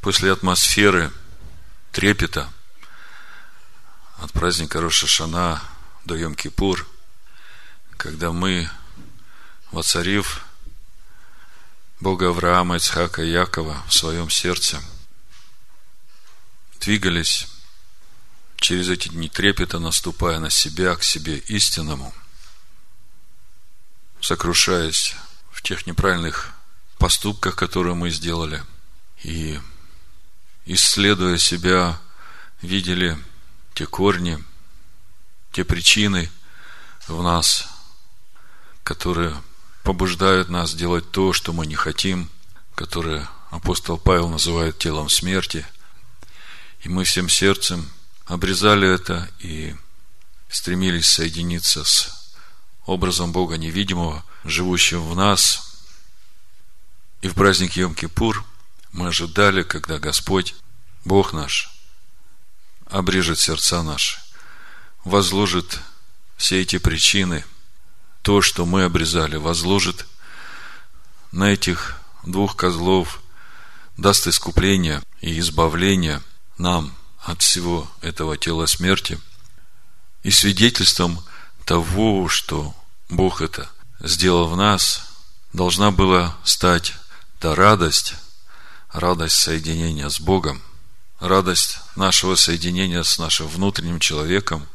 После атмосферы трепета от праздника Рошашана до Йом-Кипур, когда мы, воцарив Бога Авраама, Ицхака и Якова в своем сердце, двигались через эти дни трепета, наступая на себя, к себе истинному, сокрушаясь в тех неправильных поступках, которые мы сделали, и исследуя себя, видели те корни, те причины в нас, которые побуждают нас делать то, что мы не хотим, которые апостол Павел называет телом смерти. И мы всем сердцем обрезали это и стремились соединиться с образом Бога невидимого, живущим в нас. И в праздник Йом-Кипур мы ожидали, когда Господь, Бог наш, обрежет сердца наши, возложит все эти причины, то, что мы обрезали, возложит на этих двух козлов, даст искупление и избавление нам от всего этого тела смерти. И свидетельством того, что Бог это сделал в нас, должна была стать та радость, радость соединения с Богом, радость нашего соединения с нашим внутренним человеком,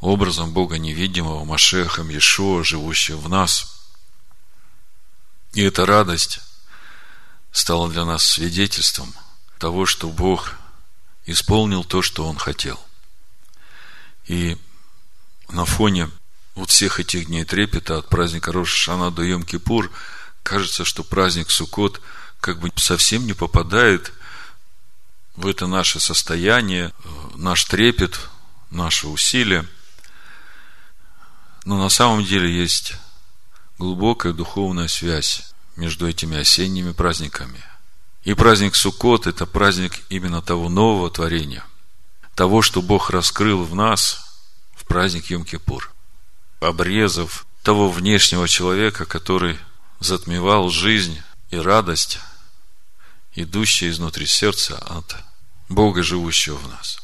образом Бога невидимого, Машехом Иешуа, живущего в нас. И эта радость стала для нас свидетельством того, что Бог исполнил то, что Он хотел. И на фоне вот всех этих дней трепета от праздника Рошашана до Йом-Кипур кажется, что праздник Суккот как бы совсем не попадает в это наше состояние, наш трепет, наше усилие. Но на самом деле есть глубокая духовная связь между этими осенними праздниками. И праздник Суккот – это праздник именно того нового творения, того, что Бог раскрыл в нас в праздник Йом-Кипур, обрезав того внешнего человека, который затмевал жизнь и радость, идущая изнутри сердца от Бога, живущего в нас.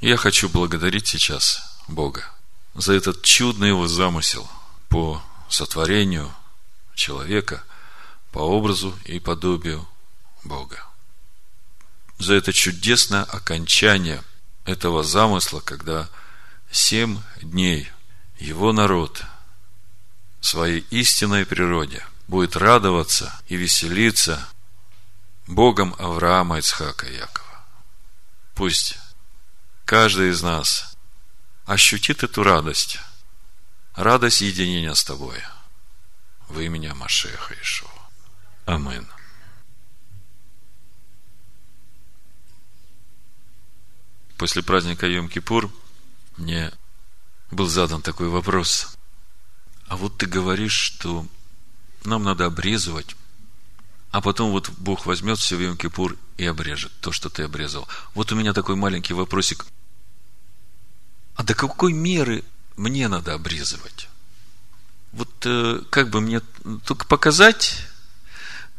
Я хочу благодарить сейчас Бога за этот чудный его замысел по сотворению человека по образу и подобию Бога. За это чудесное окончание этого замысла, когда семь дней его народ своей истинной природе будет радоваться и веселиться Богом Авраама, Ицхака и Якова. Пусть каждый из нас ощутит эту радость, радость единения с тобой во имя Машеха Ишуа. Амин. После праздника Йом-Кипур мне был задан такой вопрос. А вот ты говоришь, что нам надо обрезывать а потом вот Бог возьмет все в Йом-Кипур и обрежет то, что ты обрезал. Вот у меня такой маленький вопросик. А до какой меры мне надо обрезывать? Вот э, как бы мне только показать,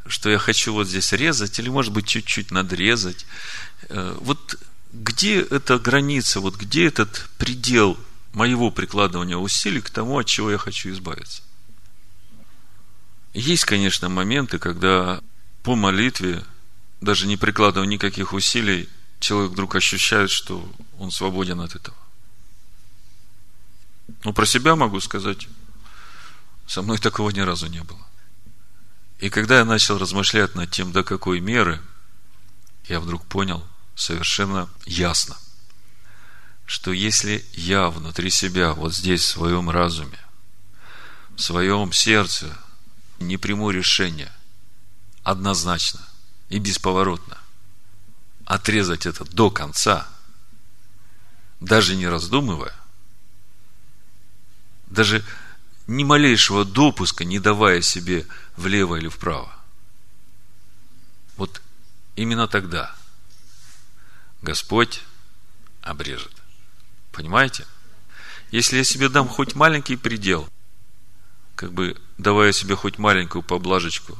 что я хочу вот здесь резать, или, может быть, чуть-чуть надрезать. Э, вот где эта граница, вот где этот предел моего прикладывания усилий к тому, от чего я хочу избавиться? Есть, конечно, моменты, когда по молитве, даже не прикладывая никаких усилий, человек вдруг ощущает, что он свободен от этого. Ну, про себя могу сказать, со мной такого ни разу не было. И когда я начал размышлять над тем, до какой меры, я вдруг понял совершенно ясно, что если я внутри себя, вот здесь, в своем разуме, в своем сердце не приму решение однозначно и бесповоротно отрезать это до конца, даже не раздумывая, даже ни малейшего допуска не давая себе влево или вправо. Вот именно тогда Господь обрежет. Понимаете? Если я себе дам хоть маленький предел, как бы давая себе хоть маленькую поблажечку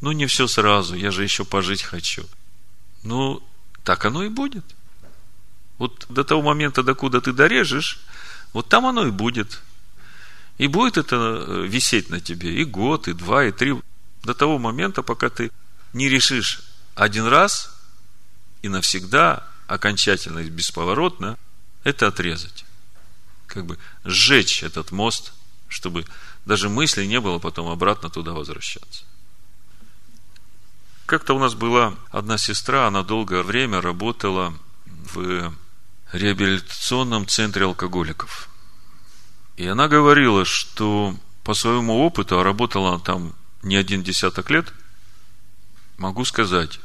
Ну, не все сразу, я же еще пожить хочу. Ну, так оно и будет. Вот до того момента, докуда ты дорежешь, вот там оно и будет. И будет это э, висеть на тебе и год, и два, и три, до того момента, пока ты не решишь один раз и навсегда, окончательно и бесповоротно, это отрезать. Как бы сжечь этот мост, чтобы даже мысли не было потом обратно туда возвращаться. Как-то у нас была одна сестра, она долгое время работала в реабилитационном центре алкоголиков. И она говорила, что по своему опыту, а работала она там не один десяток лет, могу сказать,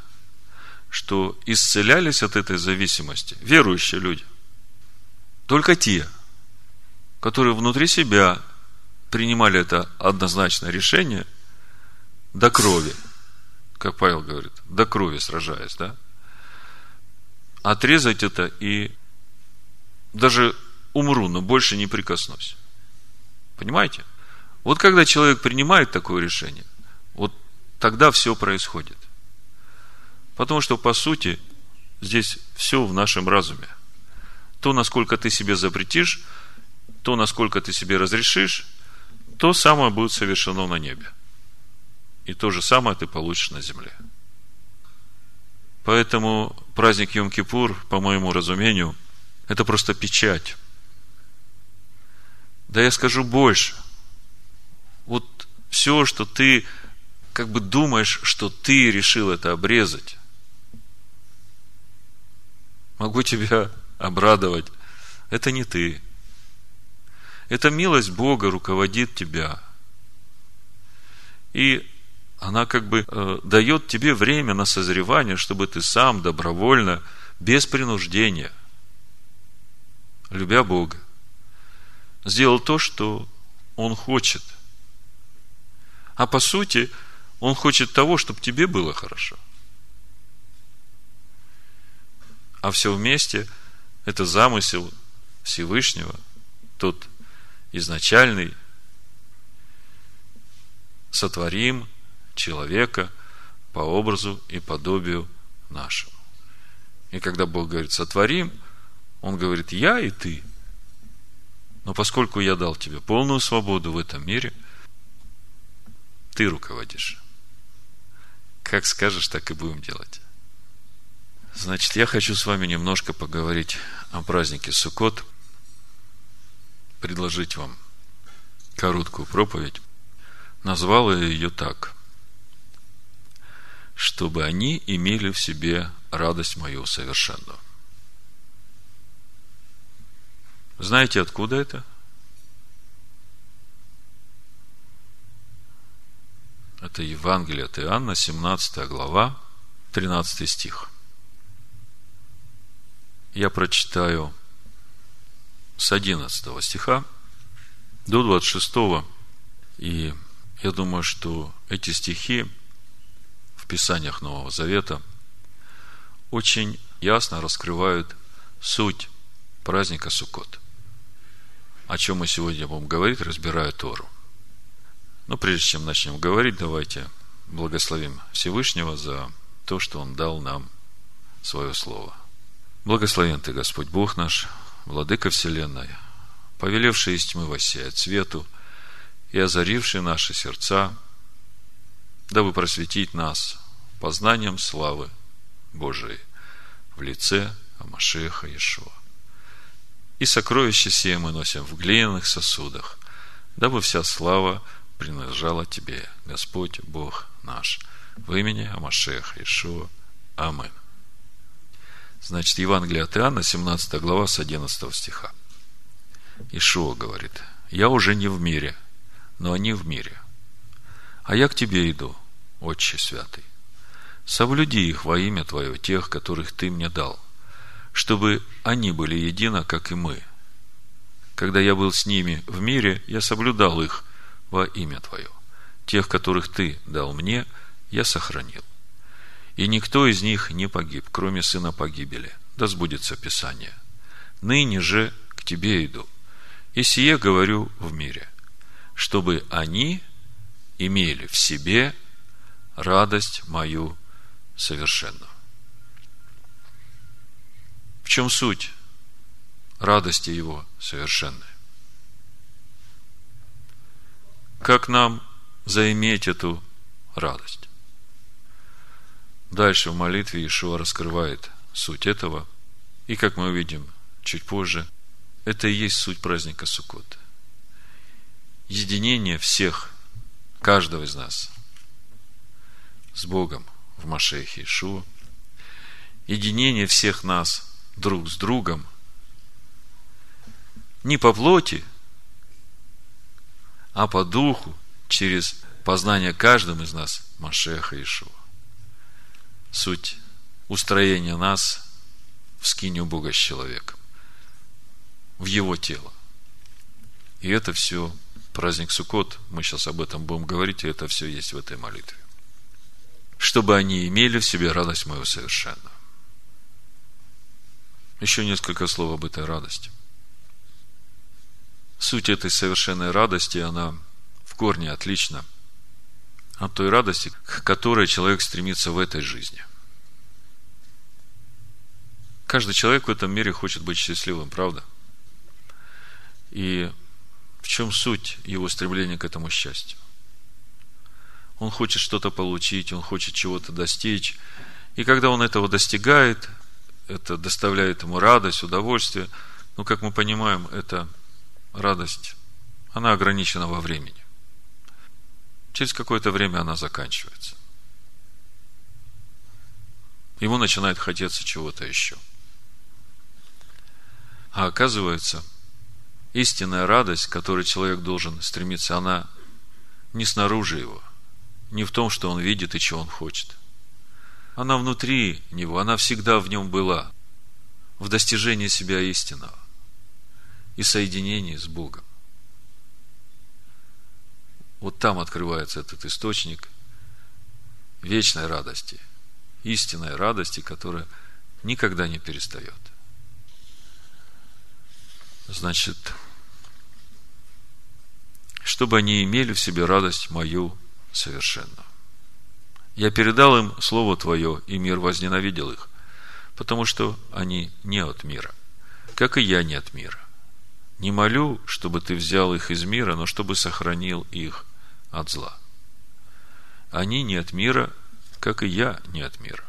что исцелялись от этой зависимости верующие люди. Только те, которые внутри себя принимали это однозначное решение до крови, как Павел говорит, до крови сражаясь, да? Отрезать это и даже умру, но больше не прикоснусь. Понимаете? Вот когда человек принимает такое решение, вот тогда все происходит. Потому что, по сути, здесь все в нашем разуме. То, насколько ты себе запретишь, то, насколько ты себе разрешишь, то самое будет совершено на небе. И то же самое ты получишь на земле. Поэтому праздник Йом-Кипур, по моему разумению, это просто печать. Да я скажу больше. Вот все, что ты как бы думаешь, что ты решил это обрезать, могу тебя обрадовать. Это не ты. Это милость Бога руководит тебя. И она как бы э, дает тебе время на созревание, чтобы ты сам добровольно, без принуждения, любя Бога, сделал то, что Он хочет. А по сути, Он хочет того, чтобы тебе было хорошо. А все вместе – это замысел Всевышнего, тот изначальный, сотворим человека по образу и подобию нашему. И когда Бог говорит сотворим, Он говорит я и ты. Но поскольку я дал тебе полную свободу в этом мире, ты руководишь. Как скажешь, так и будем делать. Значит, я хочу с вами немножко поговорить о празднике Суккот – предложить вам короткую проповедь. Назвал я ее так. Чтобы они имели в себе радость мою совершенную. Знаете, откуда это? Это Евангелие от Иоанна, 17 глава, 13 стих. Я прочитаю с 11 стиха до 26. И я думаю, что эти стихи в Писаниях Нового Завета очень ясно раскрывают суть праздника Суккот. О чем мы сегодня будем говорить, разбирая Тору. Но прежде чем начнем говорить, давайте благословим Всевышнего за то, что Он дал нам свое Слово. Благословен Ты, Господь Бог наш, Владыка Вселенной, повелевший из тьмы воссеять свету и озаривший наши сердца, дабы просветить нас познанием славы Божией в лице Амашеха Иешуа. И сокровища сие мы носим в глиняных сосудах, дабы вся слава принадлежала Тебе, Господь Бог наш, в имени Амашеха Иешуа. Аминь. Значит, Евангелие от Иоанна, 17 глава, с 11 стиха. Ишуа говорит, я уже не в мире, но они в мире. А я к тебе иду, Отче Святый. Соблюди их во имя Твое, тех, которых Ты мне дал, чтобы они были едино, как и мы. Когда я был с ними в мире, я соблюдал их во имя Твое. Тех, которых Ты дал мне, я сохранил и никто из них не погиб, кроме сына погибели. Да сбудется Писание. Ныне же к тебе иду, и сие говорю в мире, чтобы они имели в себе радость мою совершенную. В чем суть радости его совершенной? Как нам заиметь эту радость? Дальше в молитве Ишуа раскрывает суть этого. И, как мы увидим чуть позже, это и есть суть праздника Суккот. Единение всех, каждого из нас с Богом в Машехе Ишуа, единение всех нас друг с другом не по плоти, а по духу, через познание каждым из нас Машеха Ишуа. Суть устроения нас в скинию Бога с человеком, в его тело. И это все праздник Суккот, мы сейчас об этом будем говорить, и это все есть в этой молитве. Чтобы они имели в себе радость мою совершенную. Еще несколько слов об этой радости. Суть этой совершенной радости, она в корне отлична от той радости, к которой человек стремится в этой жизни. Каждый человек в этом мире хочет быть счастливым, правда? И в чем суть его стремления к этому счастью? Он хочет что-то получить, он хочет чего-то достичь. И когда он этого достигает, это доставляет ему радость, удовольствие. Но, как мы понимаем, эта радость, она ограничена во времени. Через какое-то время она заканчивается. Ему начинает хотеться чего-то еще. А оказывается, истинная радость, к которой человек должен стремиться, она не снаружи его, не в том, что он видит и чего он хочет – она внутри него, она всегда в нем была, в достижении себя истинного и соединении с Богом. Вот там открывается этот источник вечной радости, истинной радости, которая никогда не перестает. Значит, чтобы они имели в себе радость мою совершенную. Я передал им Слово Твое, и мир возненавидел их, потому что они не от мира, как и я не от мира. Не молю, чтобы Ты взял их из мира, но чтобы сохранил их от зла. Они не от мира, как и я не от мира.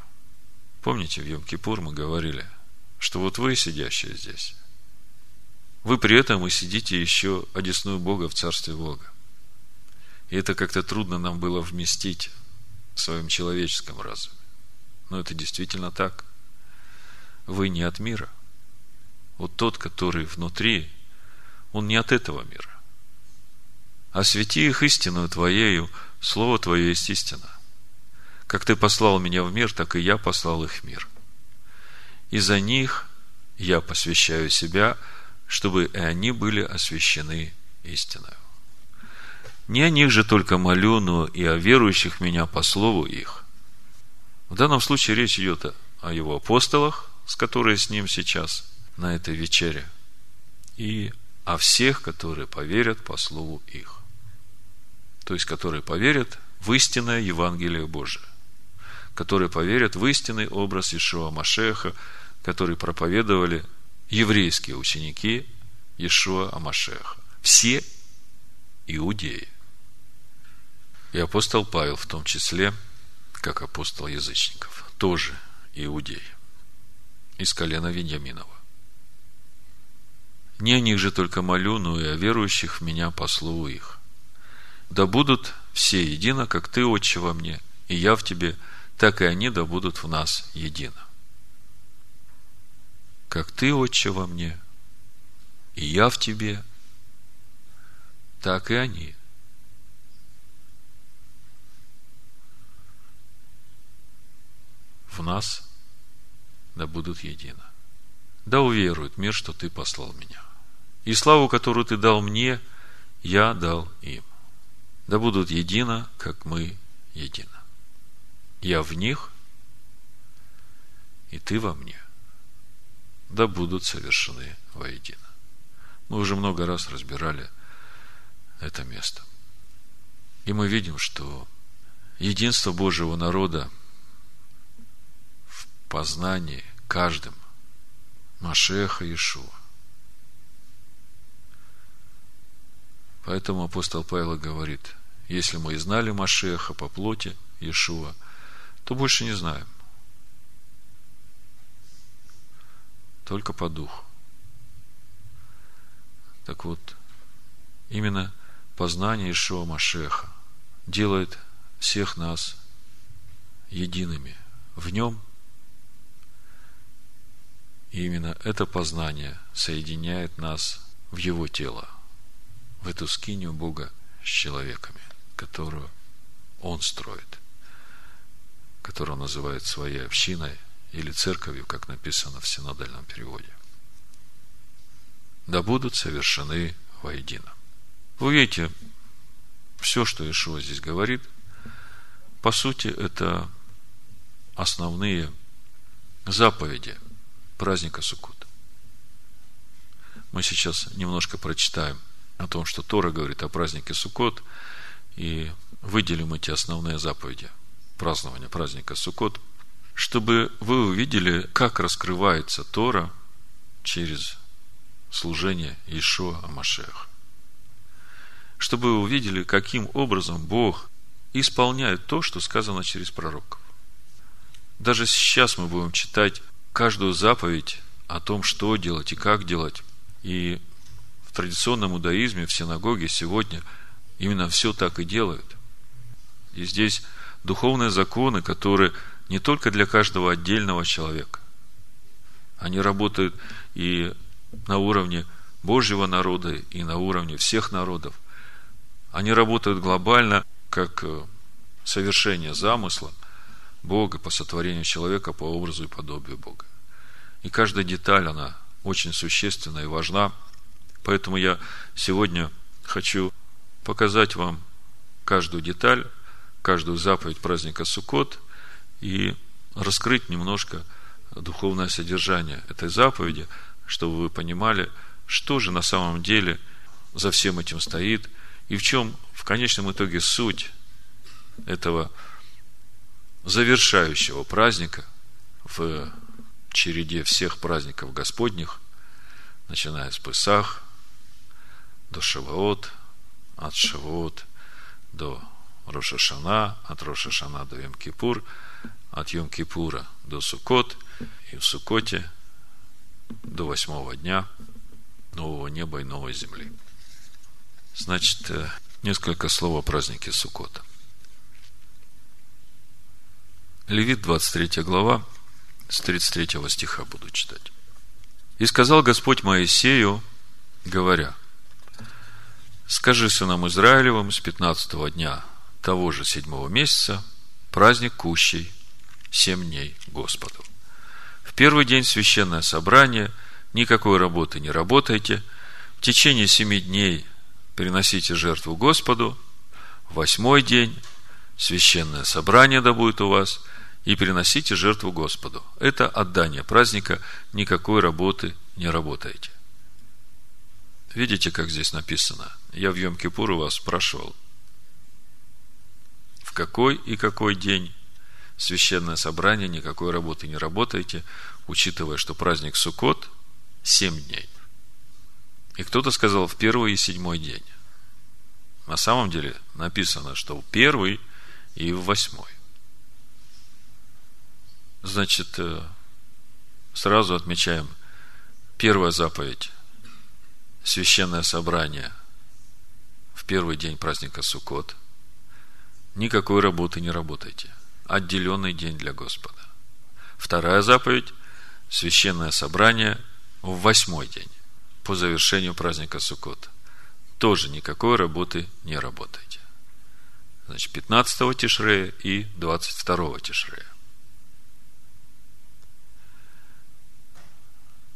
Помните, в Йом-Кипур мы говорили, что вот вы, сидящие здесь, вы при этом и сидите еще одесную Бога в Царстве Бога. И это как-то трудно нам было вместить в своем человеческом разуме. Но это действительно так. Вы не от мира. Вот тот, который внутри, он не от этого мира. Освети их истину Твоею, Слово Твое есть истина. Как Ты послал меня в мир, так и я послал их в мир. И за них я посвящаю себя, чтобы и они были освящены истиной. Не о них же только молю, но и о верующих меня по слову их. В данном случае речь идет о его апостолах, с которыми с ним сейчас на этой вечере, и о всех, которые поверят по слову их. То есть, которые поверят в истинное Евангелие Божие, которые поверят в истинный образ Ишуа Машеха, который проповедовали еврейские ученики Ишуа Амашеха. Все иудеи. И апостол Павел в том числе, как апостол язычников, тоже иудей, из колена Веньяминова. Не о них же только молю, но и о верующих в меня по слову их. Да будут все едино, как ты, Отче, во мне, и я в тебе, так и они да будут в нас едино. Как ты, Отче, во мне, и я в тебе, так и они в нас, да будут едино. Да уверует мир, что ты послал меня. И славу, которую ты дал мне, я дал им. Да будут едино, как мы едино. Я в них, и ты во мне. Да будут совершены воедино. Мы уже много раз разбирали это место. И мы видим, что единство Божьего народа в познании каждым Машеха Иешуа. Поэтому апостол Павел говорит, если мы и знали Машеха по плоти Иешуа, то больше не знаем. Только по духу. Так вот, именно познание Ишуа Машеха делает всех нас едиными в нем. И именно это познание соединяет нас в его тело, в эту скинию Бога с человеками, которую Он строит, которую Он называет своей общиной или церковью, как написано в синодальном переводе. Да будут совершены воедино. Вы видите, все, что Ишуа здесь говорит, по сути, это основные заповеди праздника Суккот. Мы сейчас немножко прочитаем о том, что Тора говорит о празднике Суккот, и выделим эти основные заповеди празднования праздника Суккот, чтобы вы увидели, как раскрывается Тора через служение Ишуа Амашеха чтобы вы увидели, каким образом Бог исполняет то, что сказано через пророков. Даже сейчас мы будем читать каждую заповедь о том, что делать и как делать. И в традиционном иудаизме, в синагоге сегодня именно все так и делают. И здесь духовные законы, которые не только для каждого отдельного человека. Они работают и на уровне Божьего народа, и на уровне всех народов. Они работают глобально, как э, совершение замысла Бога по сотворению человека по образу и подобию Бога. И каждая деталь, она очень существенна и важна. Поэтому я сегодня хочу показать вам каждую деталь, каждую заповедь праздника Суккот и раскрыть немножко духовное содержание этой заповеди, чтобы вы понимали, что же на самом деле за всем этим стоит – и в чем в конечном итоге суть этого завершающего праздника в череде всех праздников Господних, начиная с Песах до Шаваот, от Шаваот до Рошашана, от Рошашана до Йом-Кипур, от Йом-Кипура до Сукот, и в Сукоте до восьмого дня нового неба и новой земли. Значит, э, несколько слов о празднике Суккота. Левит, 23 глава, с 33 стиха буду читать. «И сказал Господь Моисею, говоря, скажи сынам Израилевым с 15 дня того же седьмого месяца праздник кущей, семь дней Господу. В первый день священное собрание, никакой работы не работайте, в течение семи дней приносите жертву Господу, восьмой день, священное собрание да будет у вас, и приносите жертву Господу. Это отдание праздника, никакой работы не работаете. Видите, как здесь написано? Я в Йом-Кипур у вас спрашивал, в какой и какой день священное собрание, никакой работы не работаете, учитывая, что праздник Суккот – семь дней. И кто-то сказал в первый и седьмой день. На самом деле написано, что в первый и в восьмой. Значит, э, сразу отмечаем первая заповедь. Священное собрание в первый день праздника Суккот. Никакой работы не работайте. Отделенный день для Господа. Вторая заповедь. Священное собрание в восьмой день по завершению праздника Суккот. Тоже никакой работы не работайте. Значит, 15 Тишрея и 22 Тишрея.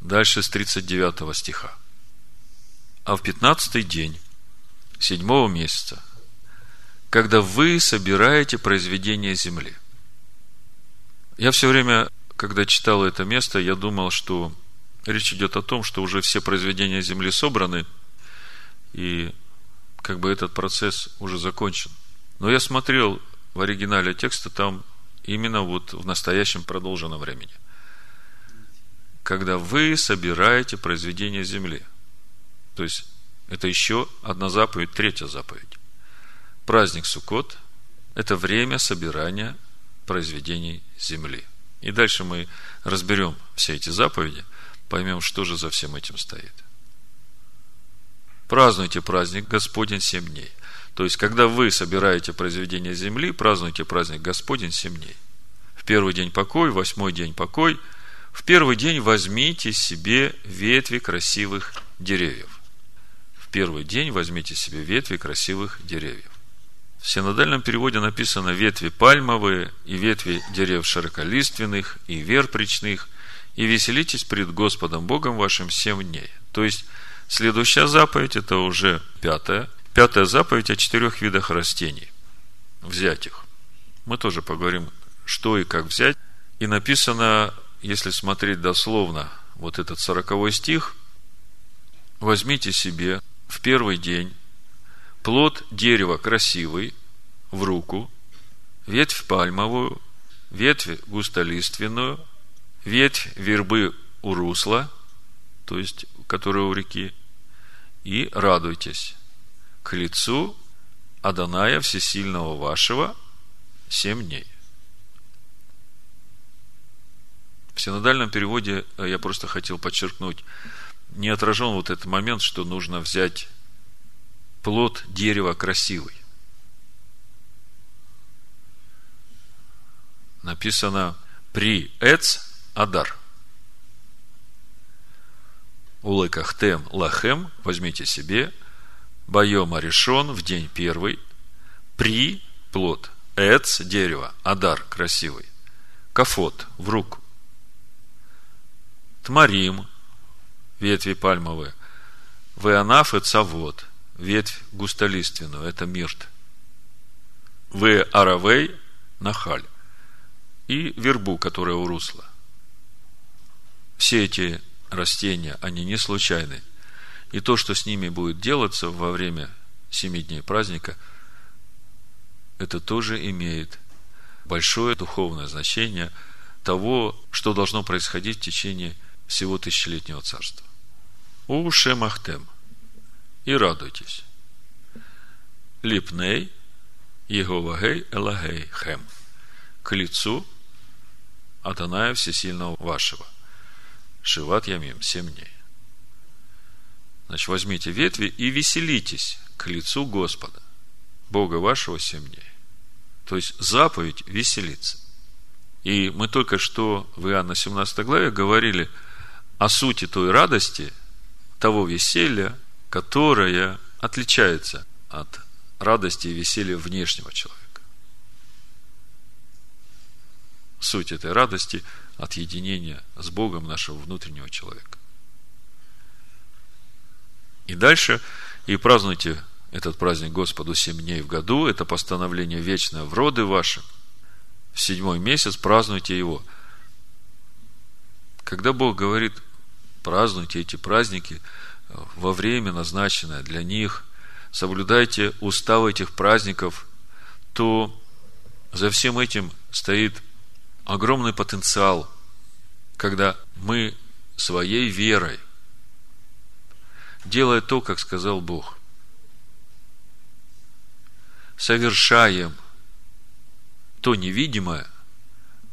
Дальше с 39 стиха. А в 15 день седьмого месяца, когда вы собираете произведение земли. Я все время, когда читал это место, я думал, что Речь идет о том, что уже все произведения Земли собраны, и как бы этот процесс уже закончен. Но я смотрел в оригинале текста там именно вот в настоящем продолженном времени. Когда вы собираете произведение земли. То есть, это еще одна заповедь, третья заповедь. Праздник Суккот – это время собирания произведений земли. И дальше мы разберем все эти заповеди, поймем, что же за всем этим стоит. Празднуйте праздник Господень семь дней. То есть, когда вы собираете произведение земли, празднуйте праздник Господень семь дней. В первый день покой, восьмой день покой. В первый день возьмите себе ветви красивых деревьев. Первый день возьмите себе ветви красивых деревьев. В синодальном переводе написано ветви пальмовые и ветви дерев широколиственных и верпричных, и веселитесь пред Господом Богом вашим семь дней. То есть, следующая заповедь, это уже пятая, Пятая заповедь о четырех видах растений. Взять их. Мы тоже поговорим, что и как взять. И написано, если смотреть дословно, вот этот сороковой стих, возьмите себе в первый день плод дерева красивый в руку, ветвь пальмовую, ветвь густолиственную, ветвь вербы у русла, то есть, которая у реки, и радуйтесь к лицу Аданая Всесильного вашего семь дней. В синодальном переводе э, я просто хотел подчеркнуть, не отражен вот этот момент, что нужно взять плод дерева красивый. Написано при Эц Адар. Улыкахтем лахем возьмите себе – Байома решен в день первый, при плод, эц, дерево, адар, красивый, кафот, в руку, тмарим, ветви пальмовые, веанаф и цавод, ветвь густолиственную, это мирт, в аравей, нахаль, и вербу, которая у русла. Все эти растения, они не случайны. И то, что с ними будет делаться во время семи дней праздника, это тоже имеет большое духовное значение того, что должно происходить в течение всего тысячелетнего царства. У Шемахтем. И радуйтесь. Липней, Еговагей, Элагей, Хем. К лицу Адоная Всесильного вашего. Шиват Ямим, семь дней. Значит, возьмите ветви и веселитесь к лицу Господа, Бога вашего семь дней. То есть заповедь веселиться. И мы только что в Иоанна 17 главе говорили о сути той радости, того веселья, которое отличается от радости и веселья внешнего человека. Суть этой радости – от единения с Богом нашего внутреннего человека. И дальше, и празднуйте этот праздник Господу семь дней в году, это постановление вечное в роды ваши. В седьмой месяц празднуйте его. Когда Бог говорит, празднуйте эти праздники во время, назначенное для них, соблюдайте уставы этих праздников, то за всем этим стоит огромный потенциал, когда мы своей верой – делая то, как сказал Бог. Совершаем то невидимое,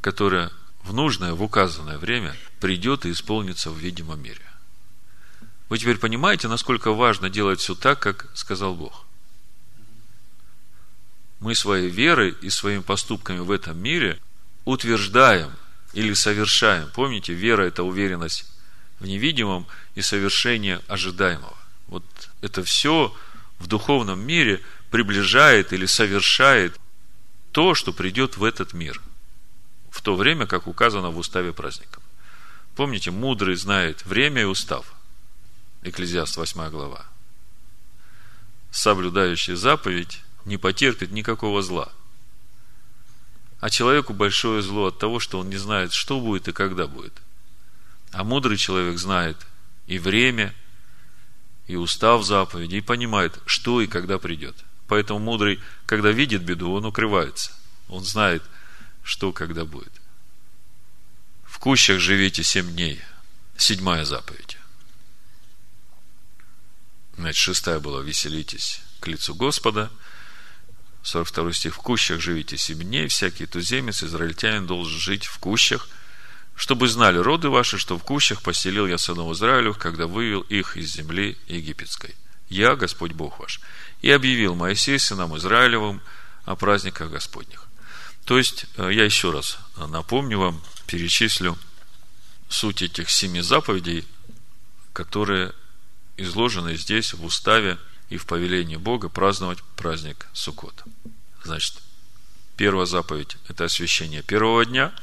которое в нужное, в указанное время придет и исполнится в видимом мире. Вы теперь понимаете, насколько важно делать все так, как сказал Бог. Мы своей верой и своими поступками в этом мире утверждаем или совершаем. Помните, вера – это уверенность в невидимом и совершение ожидаемого. Вот это все в духовном мире приближает или совершает то, что придет в этот мир. В то время, как указано в уставе праздников. Помните, мудрый знает время и устав. Экклезиаст 8 глава. Соблюдающий заповедь не потерпит никакого зла. А человеку большое зло от того, что он не знает, что будет и когда будет – а мудрый человек знает и время, и устав заповеди, и понимает, что и когда придет. Поэтому мудрый, когда видит беду, он укрывается. Он знает, что когда будет. В кущах живите семь дней. Седьмая заповедь. Значит, шестая была «Веселитесь к лицу Господа». 42 стих. «В кущах живите семь дней, всякий туземец, израильтянин должен жить в кущах, чтобы знали роды ваши, что в кущах поселил я сынов Израилю, когда вывел их из земли египетской. Я, Господь Бог ваш, и объявил Моисей сынам Израилевым о праздниках Господних. То есть, э, я еще раз напомню вам, перечислю суть этих семи заповедей, которые изложены здесь в уставе и в повелении Бога праздновать праздник Суккот. Значит, первая заповедь – это освящение первого дня,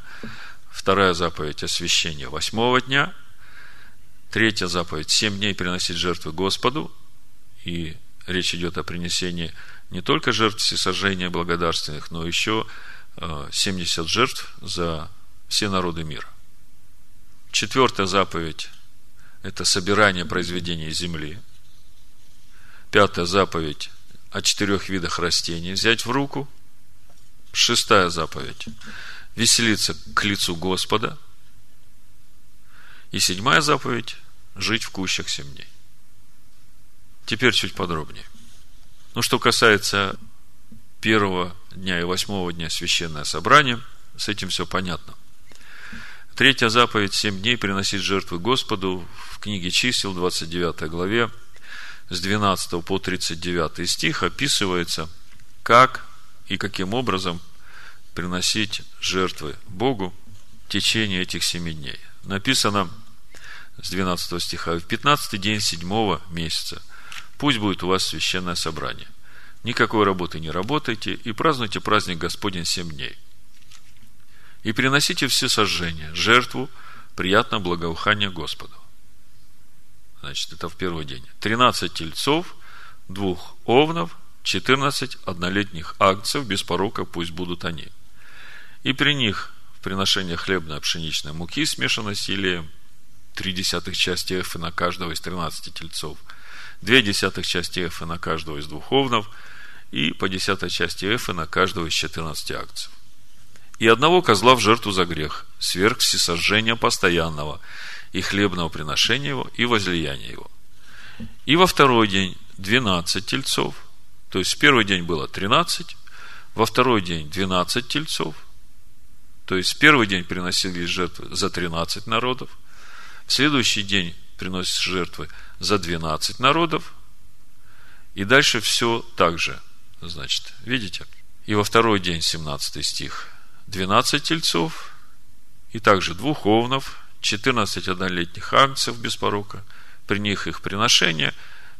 вторая заповедь – освящение восьмого дня, третья заповедь – семь дней приносить жертвы Господу, и речь идет о принесении не только жертв всесожжения благодарственных, но еще 70 э, жертв за все народы мира. Четвертая заповедь – это собирание произведений земли. Пятая заповедь – о четырех видах растений взять в руку. Шестая заповедь – веселиться к лицу Господа. И седьмая заповедь – жить в кущах семь. Теперь чуть подробнее. Ну, что касается первого дня и восьмого дня священное собрание, с этим все понятно. Третья заповедь – семь дней приносить жертвы Господу в книге чисел, 29 главе, с 12 по 39 стих описывается, как и каким образом приносить жертвы Богу в течение этих семи дней. Написано с 12 стиха, в 15 день седьмого месяца – Пусть будет у вас священное собрание. Никакой работы не работайте и празднуйте праздник Господень семь дней. И приносите все сожжения, жертву, приятное благоухание Господу. Значит, это в первый день. 13 тельцов, двух овнов, 14 однолетних агнцев, без порока пусть будут они. И при них в приношение хлебной пшеничной муки, смешанной с елеем, три десятых части эфы на каждого из 13 тельцов – две десятых части эфа на каждого из двух овнов и по десятой части эфа на каждого из 14 акций. И одного козла в жертву за грех, сверх всесожжения постоянного, и хлебного приношения его, и возлияния его. И во второй день 12 тельцов, то есть в первый день было 13, во второй день 12 тельцов, то есть в первый день приносились жертвы за 13 народов, в следующий день приносят жертвы за 12 народов. И дальше все так же. Значит, видите? И во второй день, 17 стих, 12 тельцов и также двух овнов, 14 однолетних агнцев без порока, при них их приношение,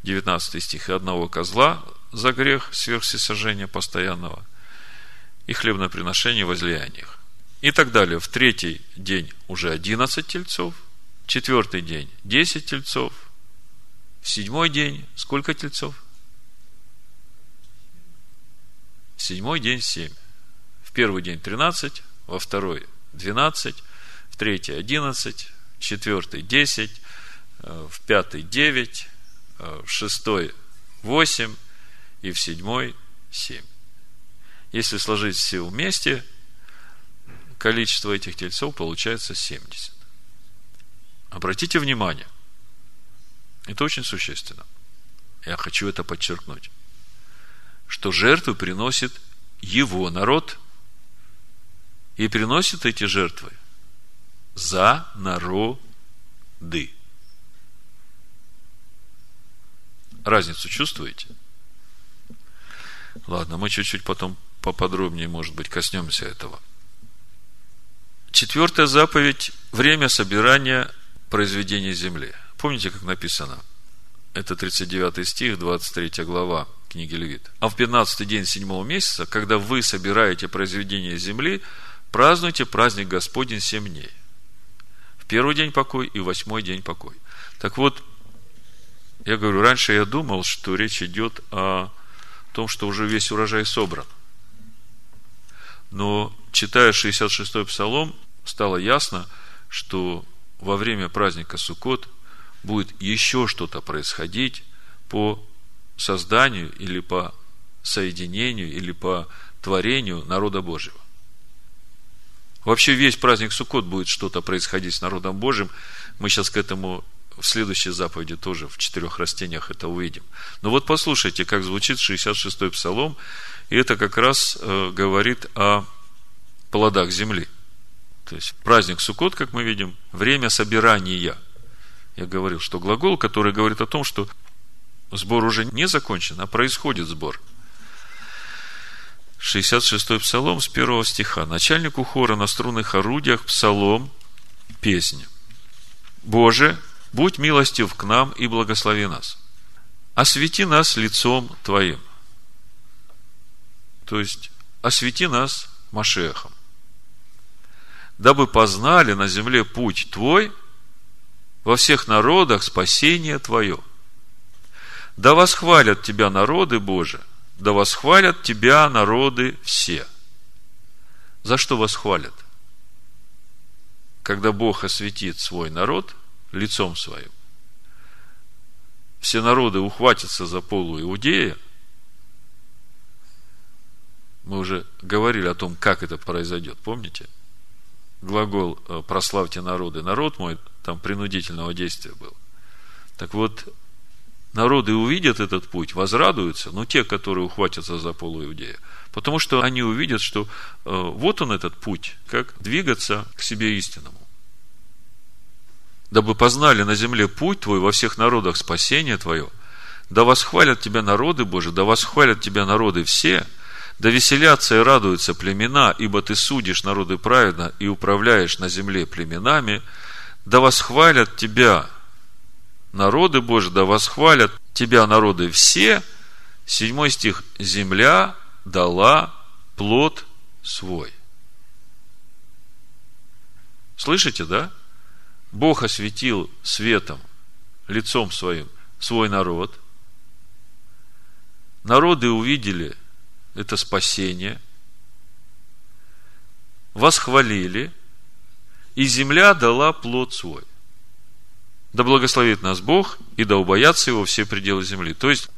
19 стих, и одного козла за грех сверхсисожжения постоянного, и хлебное приношение возлияниях. И так далее. В третий день уже 11 тельцов, четвертый день 10 тельцов, в седьмой день сколько тельцов? В седьмой день 7 первый день тринадцать, во второй двенадцать, в третий одиннадцать, в четвертый десять, э, в пятый девять, э, в шестой восемь и в седьмой семь. Если сложить все вместе, количество этих тельцов получается 70. Обратите внимание, это очень существенно. Я хочу это подчеркнуть. Что жертвы приносит его народ и приносит эти жертвы за народы. Разницу чувствуете? Ладно, мы чуть-чуть потом поподробнее, может быть, коснемся этого. Четвертая заповедь – время собирания произведения земли – Помните, как написано? Это 39 стих, 23 глава книги Левит. А в 15 день седьмого месяца, когда вы собираете произведение земли, празднуйте праздник Господень семь дней. В первый день покой и восьмой день покой. Так вот, я говорю, раньше я думал, что речь идет о том, что уже весь урожай собран. Но, читая 66-й псалом, стало ясно, что во время праздника Суккот будет еще что-то происходить по созданию или по соединению или по творению народа Божьего. Вообще весь праздник Суккот будет что-то происходить с народом Божьим. Мы сейчас к этому в следующей заповеди тоже в четырех растениях это увидим. Но вот послушайте, как звучит 66-й псалом, и это как раз э, говорит о плодах земли. То есть праздник Суккот, как мы видим, время собирания. Я говорил, что глагол, который говорит о том, что сбор уже не закончен, а происходит сбор. 66-й псалом с первого стиха. Начальнику хора на струнных орудиях псалом, песня. Боже, будь милостив к нам и благослови нас. Освети нас лицом Твоим. То есть, освети нас Машехом. Дабы познали на земле путь Твой, во всех народах спасение Твое. Да восхвалят Тебя народы Божии, да восхвалят Тебя народы все. За что восхвалят? Когда Бог осветит свой народ лицом своим. Все народы ухватятся за полу Иудея. Мы уже говорили о том, как это произойдет, помните? Глагол э, «прославьте народы». Народ мой, там принудительного действия был. Так вот, народы увидят этот путь, возрадуются, но те, которые ухватятся за полу Иудея, потому что они увидят, что э, вот он этот путь, как двигаться к себе истинному. Дабы познали на земле путь твой во всех народах спасение твое, да восхвалят тебя народы Божии, да восхвалят тебя народы все, да веселятся и радуются племена, ибо ты судишь народы праведно и управляешь на земле племенами, да восхвалят тебя народы Божьи, да восхвалят тебя народы все. Седьмой стих. Земля дала плод свой. Слышите, да? Бог осветил светом, лицом своим, свой народ. Народы увидели это спасение, восхвалили, и земля дала плод свой. Да благословит нас Бог, и да убоятся его все пределы земли. То есть,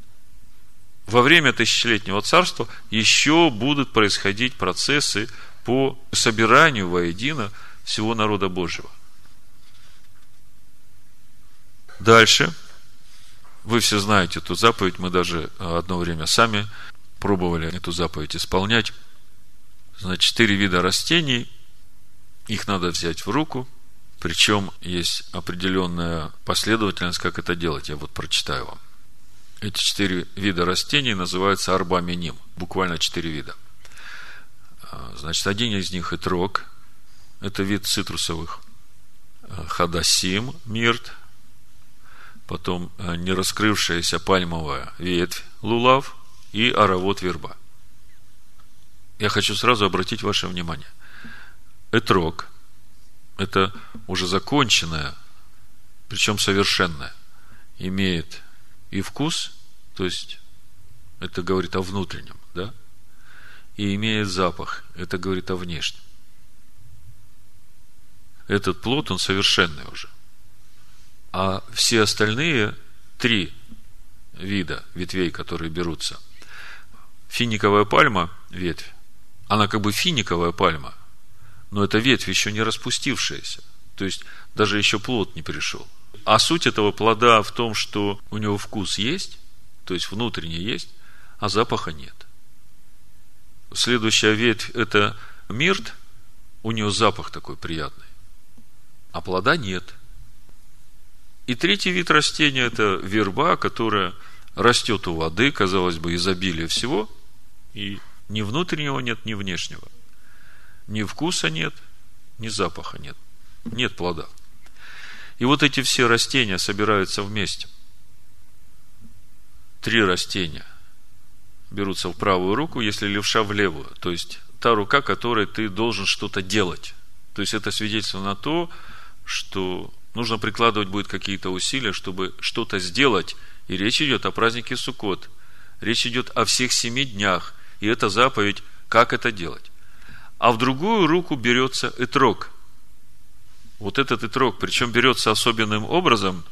во время тысячелетнего царства еще будут происходить процессы по собиранию воедино всего народа Божьего. Дальше. Вы все знаете эту заповедь, мы даже одно время сами пробовали эту заповедь исполнять. Значит, четыре вида растений, их надо взять в руку – причем есть определенная последовательность, как это делать. Я вот прочитаю вам. Эти четыре вида растений называются арбаминим. Буквально четыре вида. А, значит, один из них – трог, Это вид цитрусовых. А, хадасим, мирт. Потом а, нераскрывшаяся пальмовая ветвь, лулав. И аравот верба. Я хочу сразу обратить ваше внимание. Этрог – это уже законченное, причем совершенное, имеет и вкус, то есть это говорит о внутреннем, да, и имеет запах, это говорит о внешнем. Этот плод, он совершенный уже. А все остальные три вида ветвей, которые берутся. Финиковая пальма, ветвь, она как бы финиковая пальма – но эта ветвь еще не распустившаяся. То есть, даже еще плод не пришел. А суть этого плода в том, что у него вкус есть, то есть внутренний есть, а запаха нет. Следующая ветвь – это мирт, у нее запах такой приятный, а плода нет. И третий вид растения – это верба, которая растет у воды, казалось бы, изобилие всего, и ни внутреннего нет, ни внешнего. Ни вкуса нет, ни запаха нет. Нет плода. И вот эти все растения собираются вместе. Три растения берутся в правую руку, если левша в левую. То есть, та рука, которой ты должен что-то делать. То есть, это свидетельство на то, что нужно прикладывать будет какие-то усилия, чтобы что-то сделать. И речь идет о празднике Суккот. Речь идет о всех семи днях. И это заповедь, как это делать а в другую руку берется итрог. Вот этот итрог, причем берется особенным образом,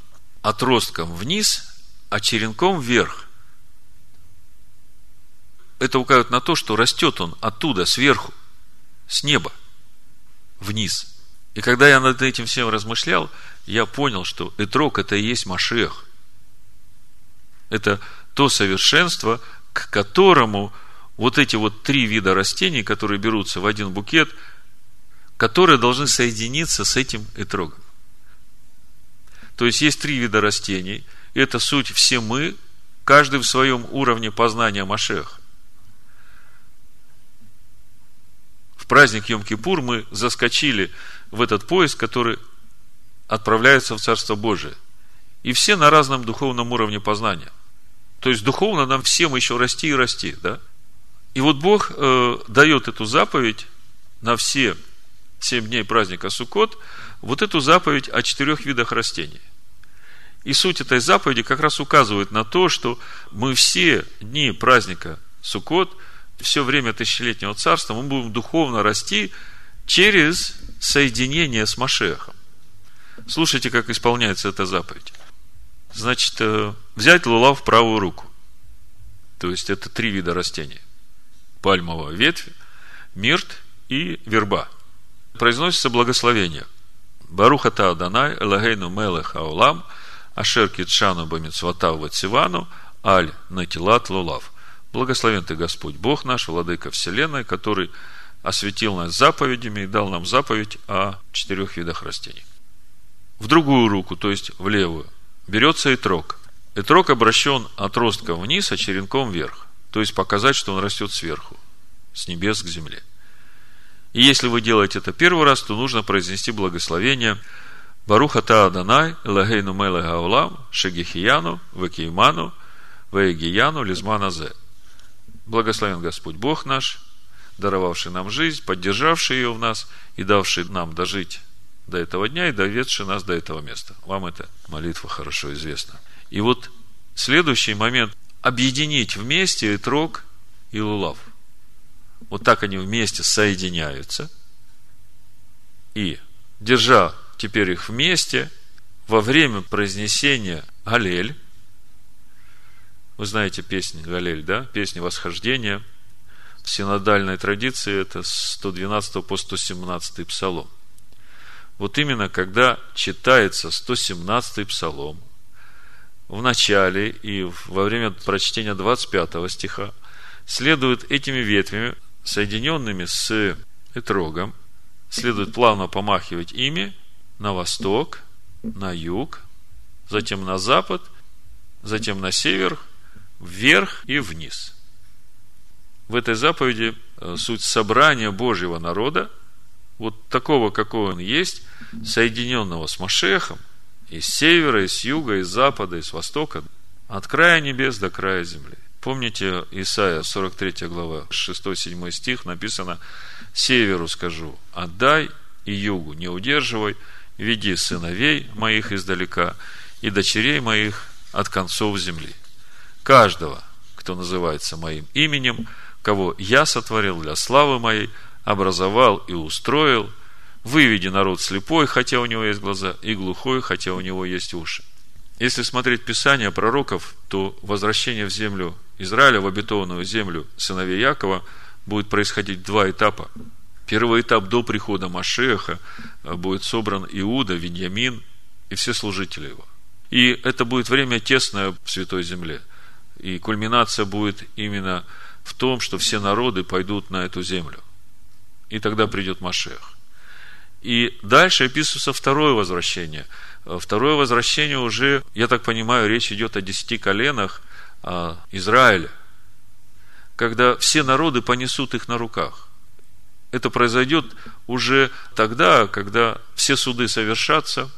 отростком вниз, а черенком вверх. это указывает на то, что растет он оттуда, сверху, с неба, вниз. И когда я над этим всем размышлял, я понял, что Этрог – это и есть Машех. Это то совершенство, к которому вот эти вот три вида растений, которые берутся в один букет, которые должны соединиться с этим Этрогом. То есть, есть три вида растений. Это суть все мы, каждый в своем уровне познания Машех. В праздник Йом-Кипур мы заскочили в этот поезд, который отправляется в Царство Божие. И все на разном духовном уровне познания. То есть, духовно нам всем еще расти и расти, да? И вот Бог э, дает эту заповедь на все семь дней праздника Суккот, вот эту заповедь о четырех видах растений. И суть этой заповеди как раз указывает на то, что мы все дни праздника Суккот, все время тысячелетнего царства, мы будем духовно расти через соединение с Машехом. Слушайте, как исполняется эта заповедь. Значит, э, взять лулав в правую руку. То есть, это три вида растений. Пальмовая ветвь, мирт и верба. Произносится благословение. Баруха та Аданай, Элагейну Мелех Аулам, Ашер Китшану Бамицватав Ватсивану, Аль Натилат Лулав. Благословен ты Господь, Бог наш, Владыка Вселенной, который осветил нас заповедями и дал нам заповедь о четырех видах растений. В другую руку, то есть в левую, берется итрок. Итрок обращен отростком вниз, а черенком вверх. То есть показать, что он растет сверху, с небес к земле. И если вы делаете это первый раз, то нужно произнести благословение Баруха та Аданай, Элагейну Мелега Аулам, Шегихияну, Векейману, Веегияну, Лизманазе. Благословен Господь Бог наш, даровавший нам жизнь, поддержавший ее в нас и давший нам дожить до этого дня и доведший нас до этого места. Вам эта молитва хорошо известна. И вот следующий момент – объединить вместе Этрог и Лулав. Вот так они вместе соединяются. И, держа теперь их вместе, во время произнесения Галель, вы знаете песню Галель, да? Песни восхождения – в синодальной традиции это с 112 по 117 псалом. Вот именно когда читается 117 псалом, в начале и во время прочтения 25 стиха, следует этими ветвями, соединенными с Этрогом, следует плавно помахивать ими на восток, на юг, затем на запад, затем на север, вверх и вниз – в этой заповеди э, суть собрания Божьего народа, вот такого, какой он есть, соединенного с Машехом, из севера, из юга, из запада, из востока, от края небес до края земли. Помните, Исаия, 43 глава, 6-7 стих, написано, «Северу скажу, отдай, и югу не удерживай, веди сыновей моих издалека, и дочерей моих от концов земли. Каждого, кто называется моим именем, кого я сотворил для славы моей, образовал и устроил, выведи народ слепой, хотя у него есть глаза, и глухой, хотя у него есть уши. Если смотреть Писание пророков, то возвращение в землю Израиля, в обетованную землю сыновей Якова, будет происходить два этапа. Первый этап до прихода Машеха будет собран Иуда, Виньямин и все служители его. И это будет время тесное в Святой Земле. И кульминация будет именно в том, что все народы пойдут на эту землю. И тогда придет Машех. И дальше описывается второе возвращение. Второе возвращение уже, я так понимаю, речь идет о десяти коленах а, Израиля, когда все народы понесут их на руках. Это произойдет уже тогда, когда все суды совершатся,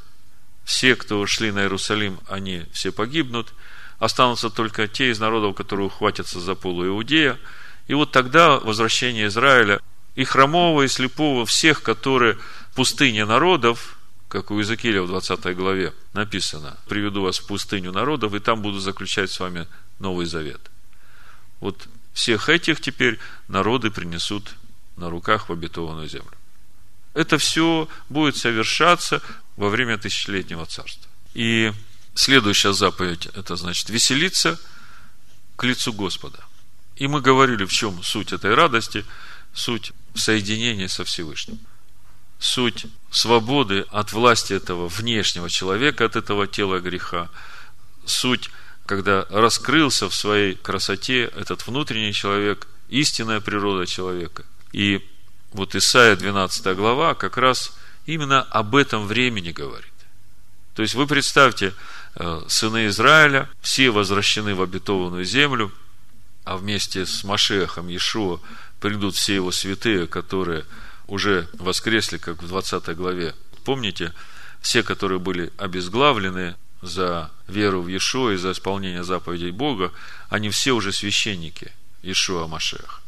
все, кто шли на Иерусалим, они все погибнут – останутся только те из народов, которые ухватятся за полу Иудея. И вот тогда возвращение Израиля и хромого, и слепого, всех, которые пустыне народов, как у Иезекииля в 20 главе написано, приведу вас в пустыню народов, и там буду заключать с вами Новый Завет. Вот всех этих теперь народы принесут на руках в обетованную землю. Это все будет совершаться во время тысячелетнего царства. И Следующая заповедь, это значит веселиться к лицу Господа. И мы говорили, в чем суть этой радости, суть соединения со Всевышним. Суть свободы от власти этого внешнего человека, от этого тела греха. Суть, когда раскрылся в своей красоте этот внутренний человек, истинная природа человека. И вот Исаия 12 глава как раз именно об этом времени говорит. То есть вы представьте, э, сыны Израиля, все возвращены в обетованную землю, а вместе с Машехом Иешуа придут все его святые, которые уже воскресли, как в 20 главе. Помните, все, которые были обезглавлены за веру в Иешуа и за исполнение заповедей Бога, они все уже священники Иешуа Машех.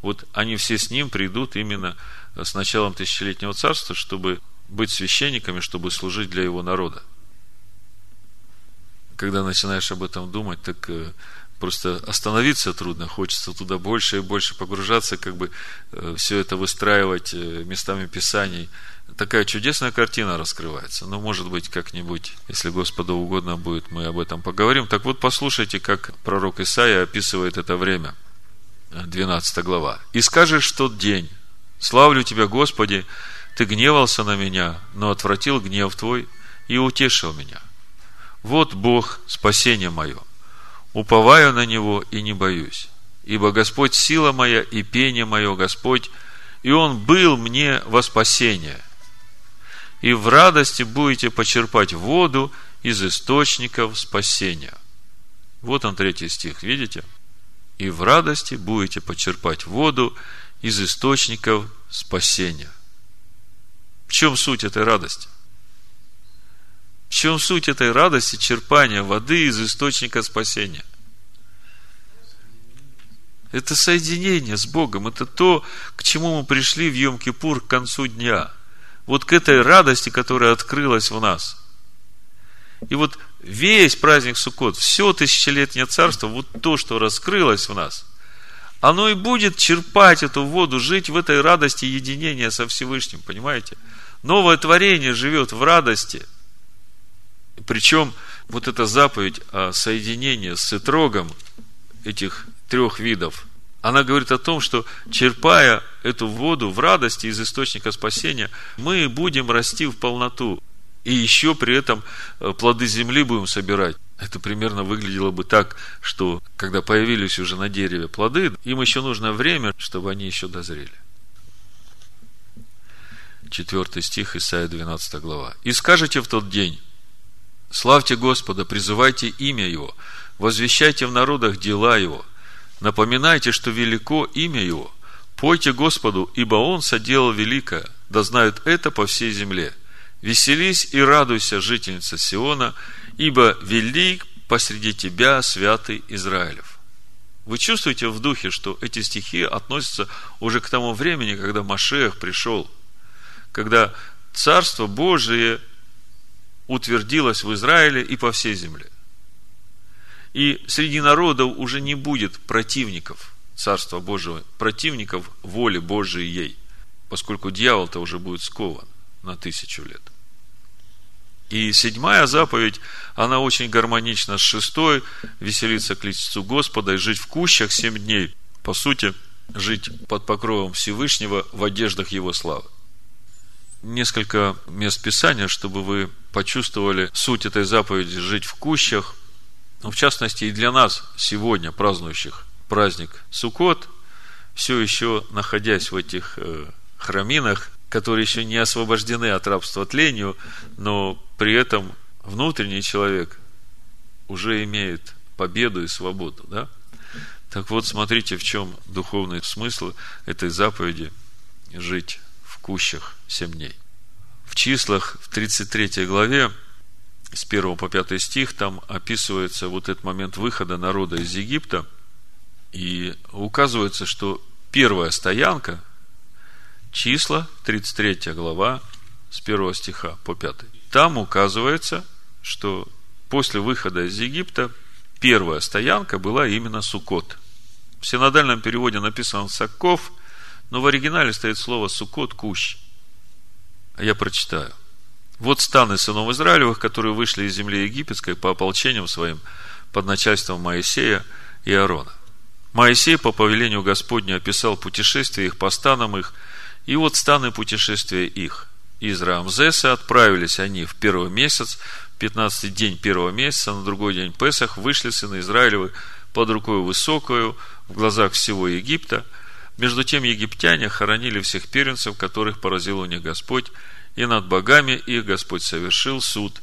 Вот они все с ним придут именно с началом тысячелетнего царства, чтобы быть священниками, чтобы служить для его народа. Когда начинаешь об этом думать, так э, просто остановиться трудно, хочется туда больше и больше погружаться, как бы э, все это выстраивать э, местами Писаний. Такая чудесная картина раскрывается. Но, может быть, как-нибудь, если Господу угодно будет, мы об этом поговорим. Так вот, послушайте, как пророк Исаия описывает это время. 12 глава. «И скажешь в тот день, славлю Тебя, Господи, Ты гневался на меня, но отвратил гнев Твой и утешил меня. Вот Бог, спасение мое – уповаю на Него и не боюсь. Ибо Господь сила моя и пение мое Господь, и Он был мне во спасение. И в радости будете почерпать воду из источников спасения. Вот он третий стих, видите? И в радости будете почерпать воду из источников спасения. В чем суть этой радости? В чем суть этой радости черпания воды из источника спасения? Это соединение с Богом. Это то, к чему мы пришли в Йом-Кипур к концу дня. Вот к этой радости, которая открылась в нас. И вот весь праздник Суккот, все тысячелетнее царство, вот то, что раскрылось в нас, оно и будет черпать эту воду, жить в этой радости единения со Всевышним, понимаете? Новое творение живет в радости – причем вот эта заповедь о соединении с итрогом этих трех видов, она говорит о том, что черпая эту воду в радости из источника спасения, мы будем расти в полноту. И еще при этом э, плоды земли будем собирать. Это примерно выглядело бы так, что когда появились уже на дереве плоды, им еще нужно время, чтобы они еще дозрели. Четвертый стих Исайя 12 глава. «И скажете в тот день, Славьте Господа, призывайте имя Его, возвещайте в народах дела Его, напоминайте, что велико имя Его, пойте Господу, ибо Он соделал великое, да знают это по всей земле. Веселись и радуйся, жительница Сиона, ибо велик посреди тебя святый Израилев. Вы чувствуете в духе, что эти стихи относятся уже к тому времени, когда Машех пришел, когда Царство Божие утвердилась в Израиле и по всей земле. И среди народов уже не будет противников Царства Божьего, противников воли Божией ей, поскольку дьявол-то уже будет скован на тысячу лет. И седьмая заповедь, она очень гармонична с шестой, веселиться к лицу Господа и жить в кущах семь дней. По сути, жить под покровом Всевышнего в одеждах Его славы несколько мест Писания, чтобы вы почувствовали суть этой заповеди жить в кущах. Ну, в частности, и для нас, сегодня празднующих праздник Суккот, все еще находясь в этих э, храминах, которые еще не освобождены от рабства тлению, но при этом внутренний человек уже имеет победу и свободу. Да? Так вот, смотрите, в чем духовный смысл этой заповеди жить кущах семь дней. В числах в 33 главе с 1 по 5 стих там описывается вот этот момент выхода народа из Египта и указывается, что первая стоянка числа 33 глава с 1 стиха по 5. Там указывается, что после выхода из Египта первая стоянка была именно Сукот. В синодальном переводе написано Саков, но в оригинале стоит слово Сукот Кущ. А я прочитаю. Вот станы сынов Израилевых, которые вышли из земли египетской по ополчениям своим под начальством Моисея и Аарона. Моисей по повелению Господню описал путешествие их по станам их, и вот станы путешествия их. Из Рамзеса отправились они в первый месяц, 15 день первого месяца, на другой день Песах, вышли сыны Израилевы под рукой высокую, в глазах всего Египта. Между тем египтяне хоронили всех первенцев, которых поразил у них Господь, и над богами их Господь совершил суд.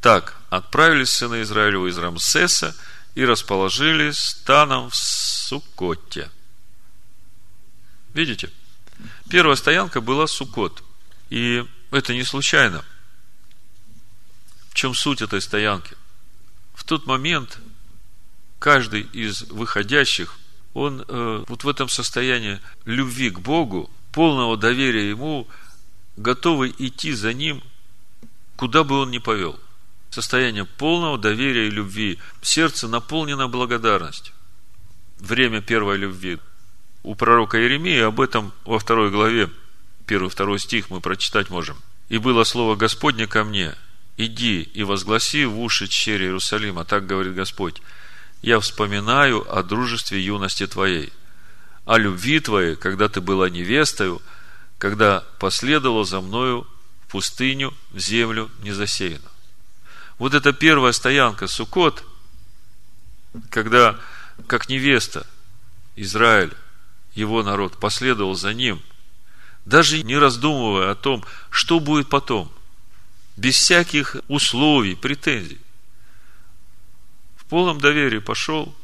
Так отправились сыны Израилева из Рамсеса и расположились станом в Суккоте. Видите? Первая стоянка была Суккот. И это не случайно. В чем суть этой стоянки? В тот момент каждый из выходящих, он э, вот в этом состоянии любви к Богу, полного доверия Ему, готовый идти за Ним, куда бы он ни повел. Состояние полного доверия и любви. Сердце наполнено благодарностью. Время первой любви. У пророка Иеремии об этом во второй главе, первый, второй стих мы прочитать можем. «И было слово Господне ко мне, иди и возгласи в уши черри Иерусалима, так говорит Господь, я вспоминаю о дружестве юности твоей, о любви твоей, когда ты была невестою, когда последовала за мною в пустыню, в землю незасеянную. Вот эта первая стоянка Сукот, когда, как невеста, Израиль, его народ, последовал за ним, даже не раздумывая о том, что будет потом, без всяких условий, претензий полном доверии пошел,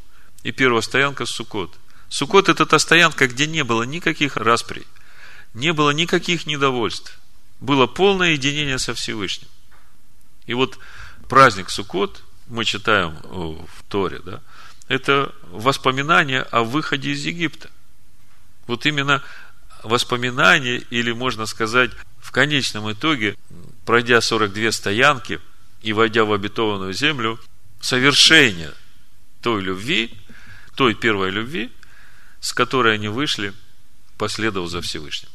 и первая стоянка Сукот. Сукот это та стоянка, где не было никаких расприй, не было никаких недовольств. Было полное единение со Всевышним. И вот праздник Сукот, мы читаем в Торе, да, это воспоминание о выходе из Египта. Вот именно воспоминание, или можно сказать, в конечном итоге, пройдя 42 стоянки и войдя в обетованную землю, совершение той любви, той первой любви, с которой они вышли, последовав за Всевышним.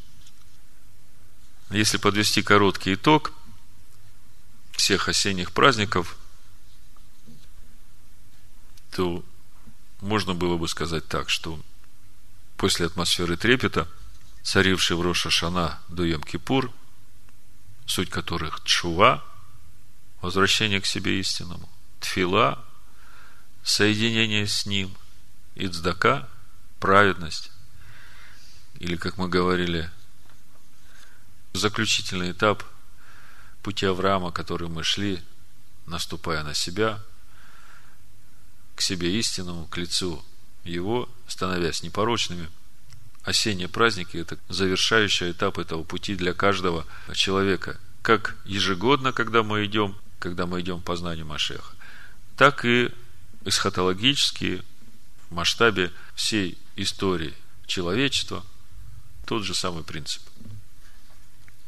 Если подвести короткий итог всех осенних праздников, то можно было бы сказать так, что после атмосферы трепета, царившей в Роша Шана до Йом-Кипур, суть которых чува, возвращение к себе истинному, тфила, соединение с Ним, и цдака, праведность, или, как мы говорили, заключительный этап пути Авраама, который мы шли, наступая на себя, к себе истинному, к лицу Его, становясь непорочными. Осенние праздники – это завершающий этап этого пути для каждого человека. Как ежегодно, когда мы идем, когда мы идем по знанию Машеха, так и эсхатологически в масштабе всей истории человечества тот же самый принцип.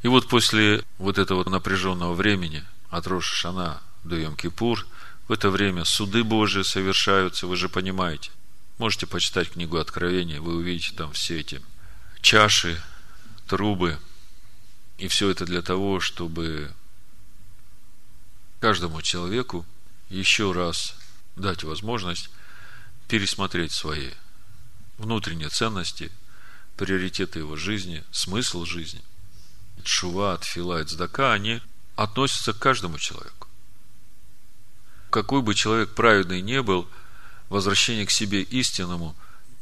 И вот после вот этого напряженного времени от Роша Шана до Йом-Кипур, в это время суды Божии совершаются, вы же понимаете. Можете почитать книгу Откровения, вы увидите там все эти чаши, трубы. И все это для того, чтобы каждому человеку еще раз дать возможность пересмотреть свои внутренние ценности, приоритеты его жизни, смысл жизни. Шува, Тфила и Цдака, они относятся к каждому человеку. Какой бы человек праведный не был, возвращение к себе истинному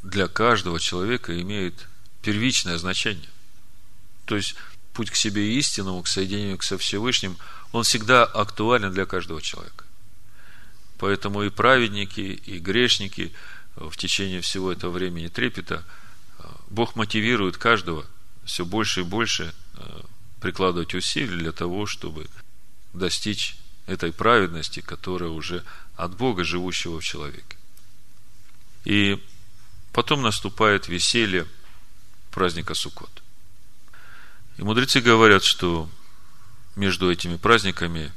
для каждого человека имеет первичное значение. То есть, путь к себе истинному, к соединению со Всевышним – он всегда актуален для каждого человека. Поэтому и праведники, и грешники в течение всего этого времени трепета Бог мотивирует каждого все больше и больше э, прикладывать усилий для того, чтобы достичь этой праведности, которая уже от Бога, живущего в человеке. И потом наступает веселье праздника Суккот. И мудрецы говорят, что между этими праздниками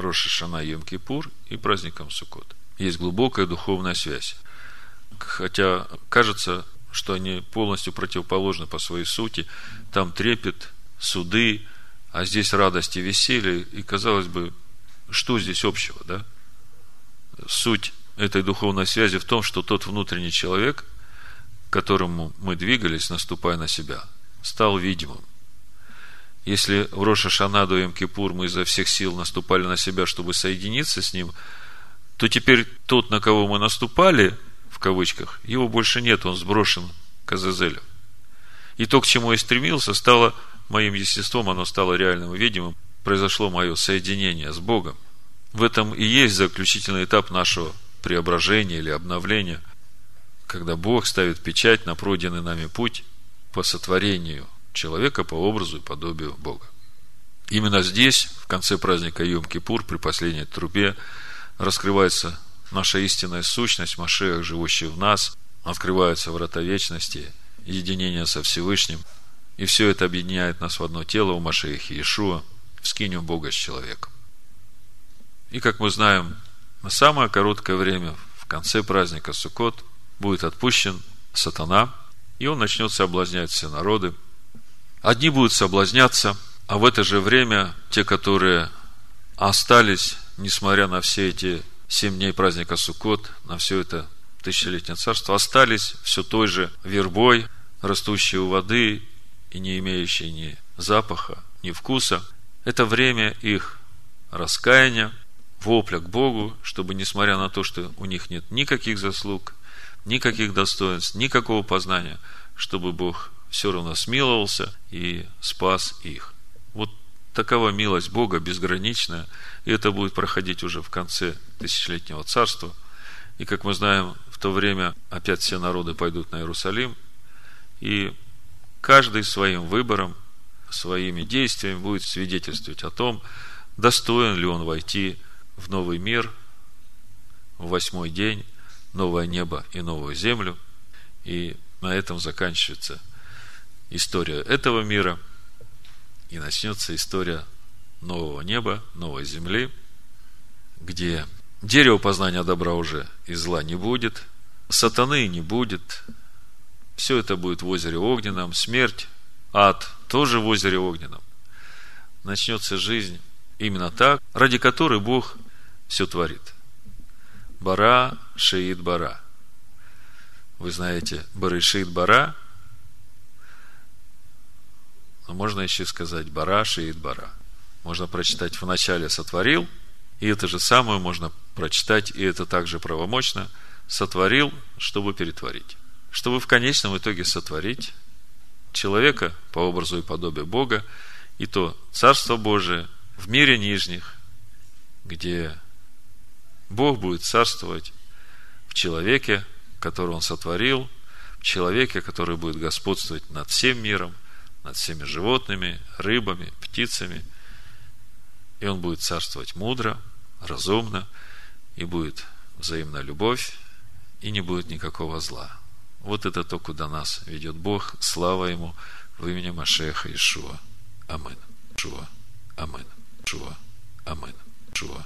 Роша Шана Йом Кипур и праздником Суккот. Есть глубокая духовная связь. Хотя кажется, что они полностью противоположны по своей сути. Там трепет, суды, а здесь радость и веселье. И казалось бы, что здесь общего, да? Суть этой духовной связи в том, что тот внутренний человек – к которому мы двигались, наступая на себя, стал видимым. Если в Роша Шанаду и Кипур мы изо всех сил наступали на себя, чтобы соединиться с ним, то теперь тот, на кого мы наступали, в кавычках, его больше нет, он сброшен к Азазелю. И то, к чему я стремился, стало моим естеством, оно стало реальным и видимым, произошло мое соединение с Богом. В этом и есть заключительный этап нашего преображения или обновления, когда Бог ставит печать на пройденный нами путь по сотворению человека по образу и подобию Бога. Именно здесь, в конце праздника Йом-Кипур, при последней трубе, раскрывается наша истинная сущность, Машех, живущий в нас, открываются врата вечности, единение со Всевышним, и все это объединяет нас в одно тело у Машеха Иешуа, в скинем Бога с человеком. И, как мы знаем, на самое короткое время, в конце праздника Суккот, будет отпущен сатана, и он начнет соблазнять все народы. Одни будут соблазняться, а в это же время те, которые остались, несмотря на все эти семь дней праздника Суккот, на все это тысячелетнее царство, остались все той же вербой, растущей у воды и не имеющей ни запаха, ни вкуса. Это время их раскаяния, вопля к Богу, чтобы, несмотря на то, что у них нет никаких заслуг, никаких достоинств, никакого познания, чтобы Бог все равно смиловался и спас их. Вот такова милость Бога безграничная, и это будет проходить уже в конце тысячелетнего царства. И, как мы знаем, в то время опять все народы пойдут на Иерусалим, и каждый своим выбором, своими действиями будет свидетельствовать о том, достоин ли он войти в новый мир, в восьмой день, новое небо и новую землю. И на этом заканчивается история этого мира. И начнется история нового неба, новой земли, где дерево познания добра уже и зла не будет, сатаны не будет, все это будет в озере огненном, смерть, ад тоже в озере огненном. Начнется жизнь именно так, ради которой Бог все творит. Бара, шиит бара. Вы знаете, барышит бара, но можно еще сказать бара, шиит бара. Можно прочитать в начале сотворил, и это же самое можно прочитать, и это также правомочно, сотворил, чтобы перетворить. Чтобы в конечном итоге сотворить человека по образу и подобию Бога, и то Царство Божие в мире нижних, где Бог будет царствовать в человеке, которого Он сотворил, в человеке, который будет господствовать над всем миром, над всеми животными, рыбами, птицами. И Он будет царствовать мудро, разумно, и будет взаимная любовь, и не будет никакого зла. Вот это то, куда нас ведет Бог. Слава Ему в имени Машеха Ишуа. Амин. Шуа. Амин. Шуа. Амин. Шуа.